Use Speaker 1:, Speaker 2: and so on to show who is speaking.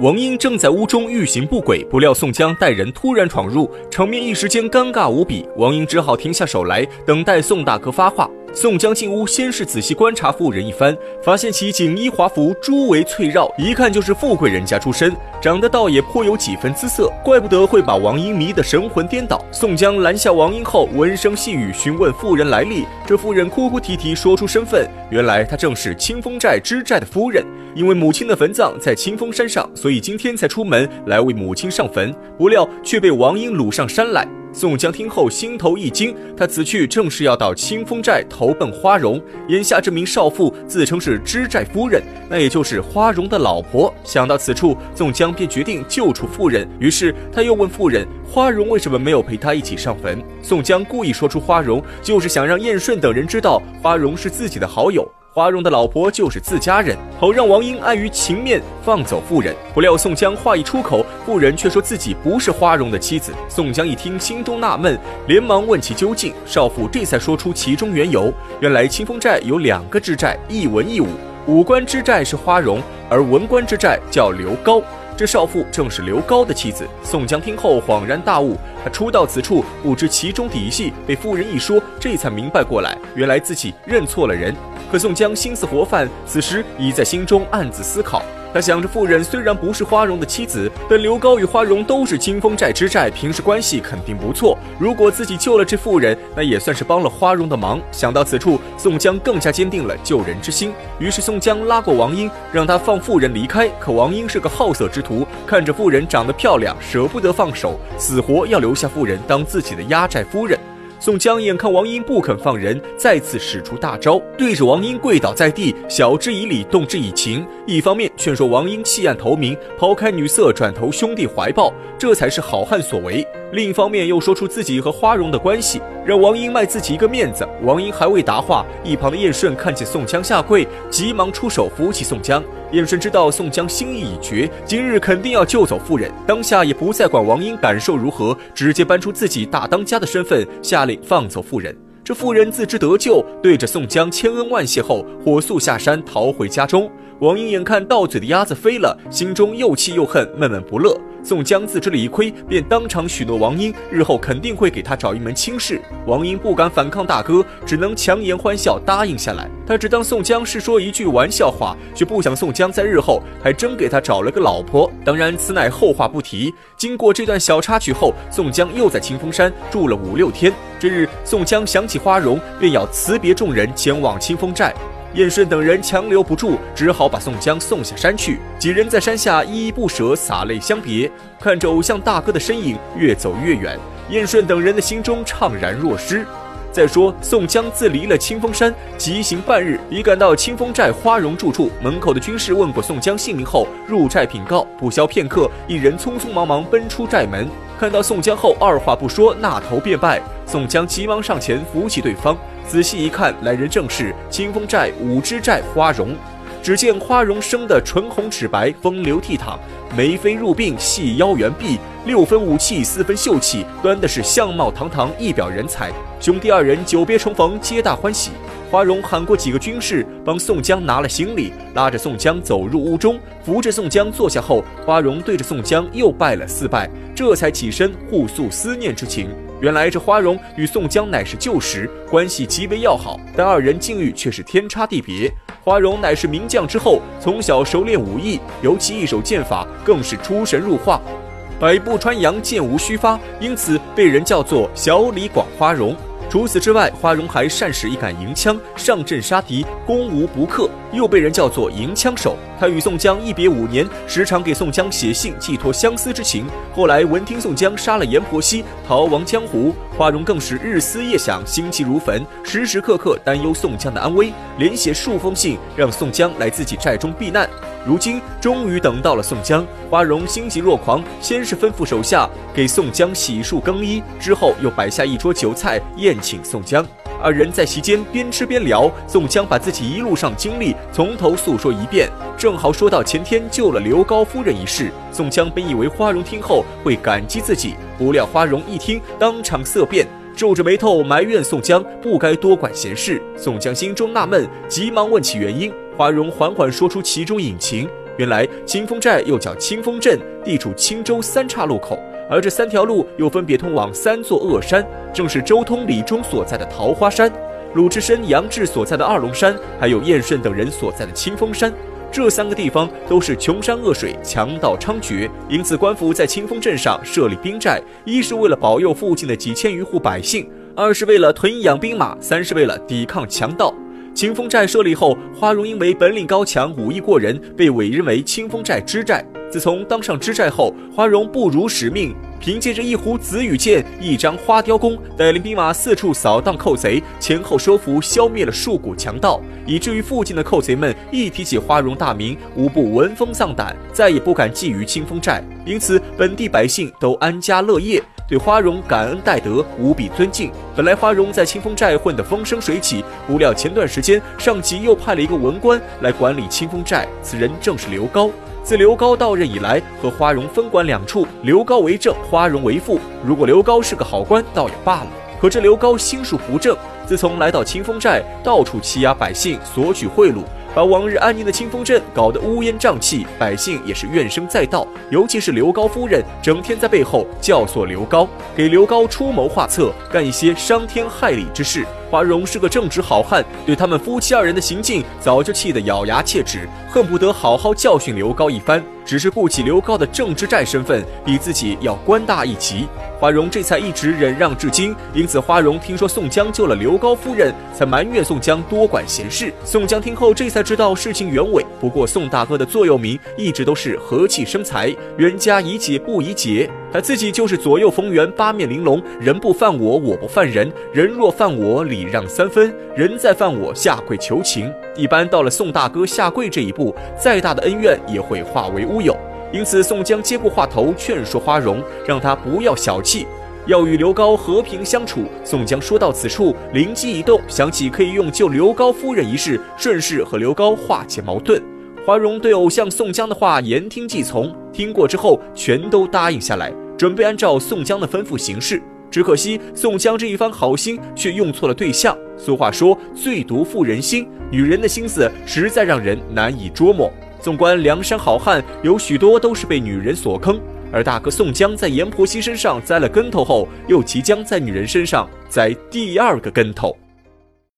Speaker 1: 王英正在屋中欲行不轨，不料宋江带人突然闯入，场面一时间尴尬无比。王英只好停下手来，等待宋大哥发话。宋江进屋，先是仔细观察妇人一番，发现其锦衣华服，珠围翠绕，一看就是富贵人家出身，长得倒也颇有几分姿色，怪不得会把王英迷得神魂颠倒。宋江拦下王英后，闻声细语询问妇人来历，这妇人哭哭啼啼说出身份，原来她正是清风寨支寨的夫人，因为母亲的坟葬在清风山上，所以今天才出门来为母亲上坟，不料却被王英掳上山来。宋江听后心头一惊，他此去正是要到清风寨投奔花荣。眼下这名少妇自称是知寨夫人，那也就是花荣的老婆。想到此处，宋江便决定救出妇人。于是他又问妇人：花荣为什么没有陪他一起上坟？宋江故意说出花荣，就是想让燕顺等人知道花荣是自己的好友。花荣的老婆就是自家人，好让王英碍于情面放走妇人。不料宋江话一出口，妇人却说自己不是花荣的妻子。宋江一听，心中纳闷，连忙问其究竟。少妇这才说出其中缘由：原来清风寨有两个支寨，一文一武。武官之寨是花荣，而文官之寨叫刘高。这少妇正是刘高的妻子。宋江听后恍然大悟，他初到此处不知其中底细，被夫人一说，这才明白过来，原来自己认错了人。可宋江心思活泛，此时已在心中暗自思考。他想着，妇人虽然不是花荣的妻子，但刘高与花荣都是清风寨之寨，平时关系肯定不错。如果自己救了这妇人，那也算是帮了花荣的忙。想到此处，宋江更加坚定了救人之心。于是宋江拉过王英，让他放妇人离开。可王英是个好色之徒，看着妇人长得漂亮，舍不得放手，死活要留下妇人当自己的压寨夫人。宋江眼看王英不肯放人，再次使出大招，对着王英跪倒在地，晓之以理，动之以情。一方面劝说王英弃暗投明，抛开女色，转投兄弟怀抱，这才是好汉所为；另一方面又说出自己和花荣的关系，让王英卖自己一个面子。王英还未答话，一旁的燕顺看见宋江下跪，急忙出手扶起宋江。燕顺知道宋江心意已决，今日肯定要救走妇人，当下也不再管王英感受如何，直接搬出自己大当家的身份，下令放走妇人。这妇人自知得救，对着宋江千恩万谢后，火速下山逃回家中。王英眼看到嘴的鸭子飞了，心中又气又恨，闷闷不乐。宋江自知理亏，便当场许诺王英，日后肯定会给他找一门亲事。王英不敢反抗大哥，只能强颜欢笑答应下来。他只当宋江是说一句玩笑话，却不想宋江在日后还真给他找了个老婆。当然，此乃后话不提。经过这段小插曲后，宋江又在清风山住了五六天。这日，宋江想起花荣，便要辞别众人，前往清风寨。燕顺等人强留不住，只好把宋江送下山去。几人在山下依依不舍，洒泪相别。看着偶像大哥的身影越走越远，燕顺等人的心中怅然若失。再说，宋江自离了清风山，急行半日，已赶到清风寨花荣住处。门口的军士问过宋江姓名后，入寨禀告。不消片刻，一人匆匆忙忙奔出寨门，看到宋江后，二话不说，纳头便拜。宋江急忙上前扶起对方。仔细一看，来人正是清风寨五支寨花荣。只见花荣生得唇红齿白，风流倜傥，眉飞入鬓，细腰圆臂，六分武气，四分秀气，端的是相貌堂堂，一表人才。兄弟二人久别重逢，皆大欢喜。花荣喊过几个军士，帮宋江拿了行李，拉着宋江走入屋中，扶着宋江坐下后，花荣对着宋江又拜了四拜，这才起身互诉思念之情。原来这花荣与宋江乃是旧识，关系极为要好，但二人境遇却是天差地别。花荣乃是名将之后，从小熟练武艺，尤其一手剑法更是出神入化，百步穿杨，剑无虚发，因此被人叫做小李广花荣。除此之外，花荣还善使一杆银枪，上阵杀敌，攻无不克，又被人叫做银枪手。他与宋江一别五年，时常给宋江写信，寄托相思之情。后来闻听宋江杀了阎婆惜，逃亡江湖，花荣更是日思夜想，心急如焚，时时刻刻担忧宋江的安危，连写数封信让宋江来自己寨中避难。如今终于等到了宋江，花荣心急若狂，先是吩咐手下给宋江洗漱更衣，之后又摆下一桌酒菜宴请宋江。二人在席间边吃边聊，宋江把自己一路上经历从头诉说一遍，正好说到前天救了刘高夫人一事。宋江本以为花荣听后会感激自己，不料花荣一听，当场色变，皱着眉头埋怨宋江不该多管闲事。宋江心中纳闷，急忙问起原因。华荣缓缓说出其中隐情，原来清风寨又叫清风镇，地处青州三岔路口，而这三条路又分别通往三座恶山，正是周通、李忠所在的桃花山，鲁智深、杨志所在的二龙山，还有燕顺等人所在的清风山。这三个地方都是穷山恶水、强盗猖獗，因此官府在清风镇上设立兵寨，一是为了保佑附近的几千余户百姓，二是为了屯养兵马，三是为了抵抗强盗。清风寨设立后，花荣因为本领高强、武艺过人，被委任为清风寨知寨。自从当上知寨后，花荣不辱使命，凭借着一壶紫羽剑、一张花雕弓，带领兵马四处扫荡寇贼，前后收服、消灭了数股强盗，以至于附近的寇贼们一提起花荣大名，无不闻风丧胆，再也不敢觊觎清风寨。因此，本地百姓都安家乐业。对花荣感恩戴德，无比尊敬。本来花荣在清风寨混得风生水起，不料前段时间上级又派了一个文官来管理清风寨，此人正是刘高。自刘高到任以来，和花荣分管两处，刘高为正，花荣为副。如果刘高是个好官，倒也罢了。可这刘高心术不正，自从来到清风寨，到处欺压百姓，索取贿赂。把往日安宁的清风镇搞得乌烟瘴气，百姓也是怨声载道。尤其是刘高夫人，整天在背后教唆刘高，给刘高出谋划策，干一些伤天害理之事。花荣是个正直好汉，对他们夫妻二人的行径，早就气得咬牙切齿，恨不得好好教训刘高一番。只是顾起刘高的正之寨身份比自己要官大一级，花荣这才一直忍让至今。因此，花荣听说宋江救了刘高夫人，才埋怨宋江多管闲事。宋江听后，这才知道事情原委。不过，宋大哥的座右铭一直都是和气生财，冤家宜解不宜结。他自己就是左右逢源，八面玲珑。人不犯我，我不犯人；人若犯我，礼让三分；人再犯我，下跪求情。一般到了宋大哥下跪这一步，再大的恩怨也会化为乌有。因此，宋江接过话头，劝说花荣，让他不要小气，要与刘高和平相处。宋江说到此处，灵机一动，想起可以用救刘高夫人一事，顺势和刘高化解矛盾。花荣对偶像宋江的话言听计从，听过之后全都答应下来。准备按照宋江的吩咐行事，只可惜宋江这一番好心却用错了对象。俗话说“最毒妇人心”，女人的心思实在让人难以捉摸。纵观梁山好汉，有许多都是被女人所坑，而大哥宋江在阎婆惜身上栽了跟头后，又即将在女人身上栽第二个跟头。